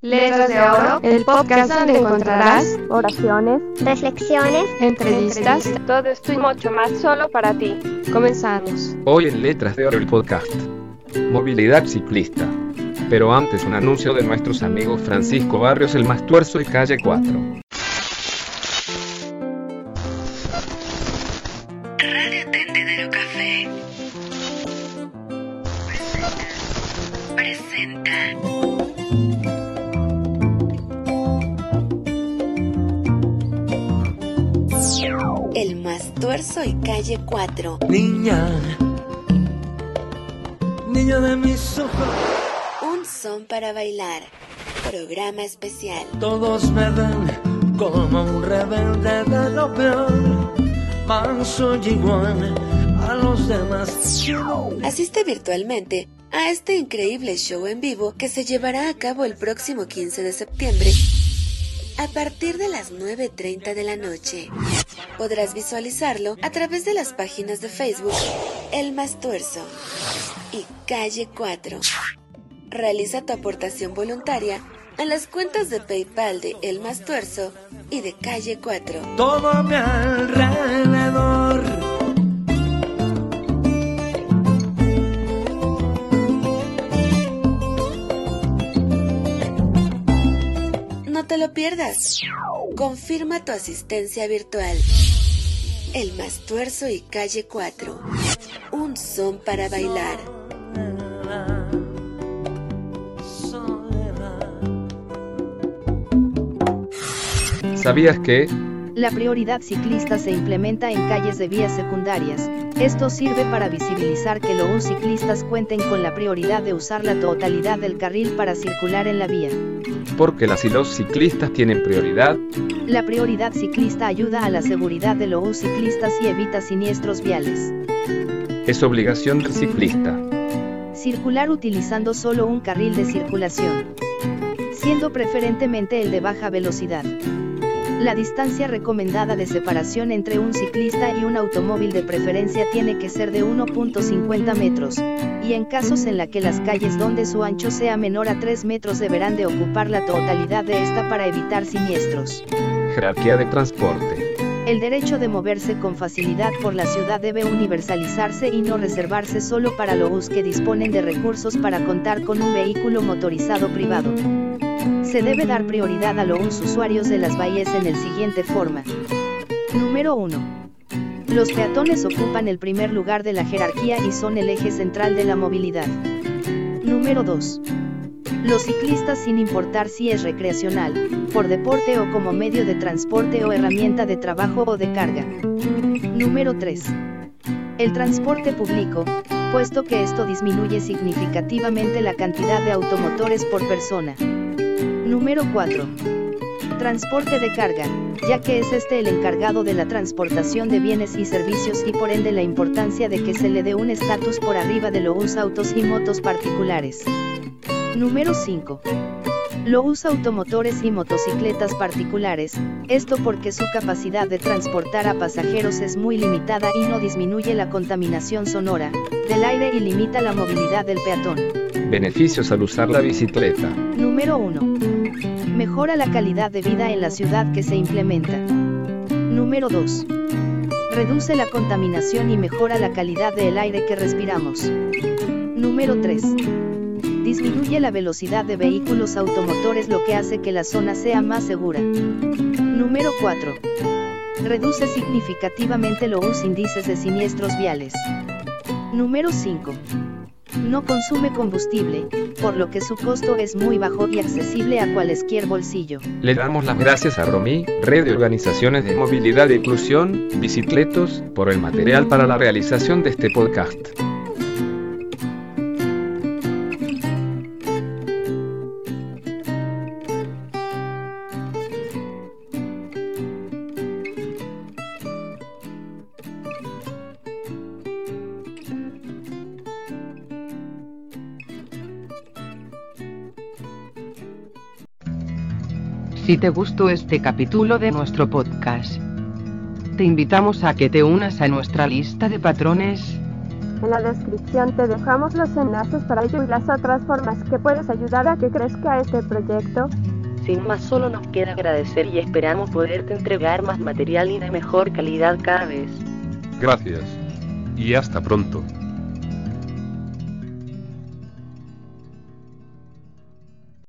Letras de Oro, el podcast donde encontrarás oraciones, reflexiones, entrevistas, todo esto y mucho más solo para ti. Comenzamos. Hoy en Letras de Oro el podcast. Movilidad ciclista. Pero antes un anuncio de nuestros amigos Francisco Barrios el Mastuerzo y Calle 4. Radio Tendedero Café presenta, presenta El Mastuerzo y Calle 4 Niña, niña de mis ojos, Un son para bailar. Programa especial. Todos me ven como un rebelde de lo peor, mas soy igual a los demás. Asiste virtualmente a este increíble show en vivo que se llevará a cabo el próximo 15 de septiembre a partir de las 9.30 de la noche. Podrás visualizarlo a través de las páginas de Facebook El Mastuerzo y Calle 4. Realiza tu aportación voluntaria a las cuentas de PayPal de El Mastuerzo y de Calle 4. Todo a mi alrededor. No te lo pierdas. Confirma tu asistencia virtual. El Mastuerzo y Calle 4. Un son para bailar. ¿Sabías que? La prioridad ciclista se implementa en calles de vías secundarias. Esto sirve para visibilizar que los ciclistas cuenten con la prioridad de usar la totalidad del carril para circular en la vía. Porque las y los ciclistas tienen prioridad. La prioridad ciclista ayuda a la seguridad de los ciclistas y evita siniestros viales. Es obligación del ciclista. Circular utilizando solo un carril de circulación. Siendo preferentemente el de baja velocidad. La distancia recomendada de separación entre un ciclista y un automóvil de preferencia tiene que ser de 1.50 metros, y en casos en la que las calles donde su ancho sea menor a 3 metros deberán de ocupar la totalidad de esta para evitar siniestros. Jerarquía de transporte. El derecho de moverse con facilidad por la ciudad debe universalizarse y no reservarse solo para los que disponen de recursos para contar con un vehículo motorizado privado. Se debe dar prioridad a los usuarios de las bahías en el siguiente forma. Número 1. Los peatones ocupan el primer lugar de la jerarquía y son el eje central de la movilidad. Número 2. Los ciclistas sin importar si es recreacional, por deporte o como medio de transporte o herramienta de trabajo o de carga. Número 3. El transporte público, puesto que esto disminuye significativamente la cantidad de automotores por persona. Número 4. Transporte de carga, ya que es este el encargado de la transportación de bienes y servicios y por ende la importancia de que se le dé un estatus por arriba de los autos y motos particulares. Número 5. Los automotores y motocicletas particulares, esto porque su capacidad de transportar a pasajeros es muy limitada y no disminuye la contaminación sonora del aire y limita la movilidad del peatón. Beneficios al usar la bicicleta. Número 1. Mejora la calidad de vida en la ciudad que se implementa. Número 2. Reduce la contaminación y mejora la calidad del aire que respiramos. Número 3. Disminuye la velocidad de vehículos automotores lo que hace que la zona sea más segura. Número 4. Reduce significativamente los índices de siniestros viales. Número 5. No consume combustible, por lo que su costo es muy bajo y accesible a cualquier bolsillo. Le damos las gracias a Romy, Red de Organizaciones de Movilidad e Inclusión, Bicicletos, por el material para la realización de este podcast. Si te gustó este capítulo de nuestro podcast, te invitamos a que te unas a nuestra lista de patrones En la descripción te dejamos los enlaces para ello y las otras formas que puedes ayudar a que crezca este proyecto. Sin más solo nos queda agradecer y esperamos poderte entregar más material y de mejor calidad cada vez. Gracias. Y hasta pronto.